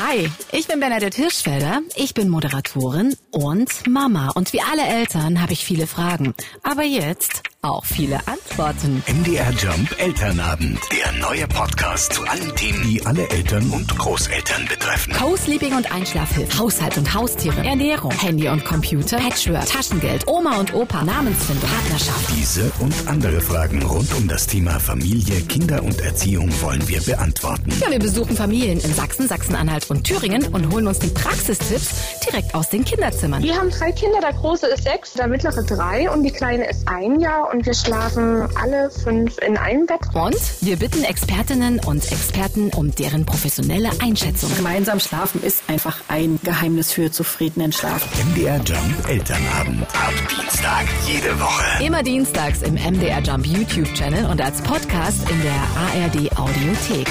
Hi, ich bin Bernadette Hirschfelder. Ich bin Moderatorin und Mama. Und wie alle Eltern habe ich viele Fragen. Aber jetzt auch viele Antworten. MDR Jump Elternabend. Der neue Podcast zu allen Themen, die alle Eltern und Großeltern betreffen. Co-Sleeping und Einschlafhilfe, Haushalt und Haustiere, Ernährung, Handy und Computer, Patchwork, Taschengeld, Oma und Opa, Namensfindung, Partnerschaft. Diese und andere Fragen rund um das Thema Familie, Kinder und Erziehung wollen wir beantworten. Ja, wir besuchen Familien in Sachsen, Sachsen-Anhalt und Thüringen und holen uns die Praxistipps direkt aus den Kinderzimmern. Wir haben drei Kinder, der große ist sechs, der mittlere drei und die kleine ist ein Jahr und wir schlafen alle fünf in einem Bett. Und wir bitten Expertinnen und Experten um deren professionelle Einschätzung. Gemeinsam schlafen ist einfach ein Geheimnis für zufriedenen Schlaf. MDR Jump Elternabend. Ab Dienstag jede Woche. Immer dienstags im MDR Jump YouTube-Channel und als Podcast in der ARD Audiothek.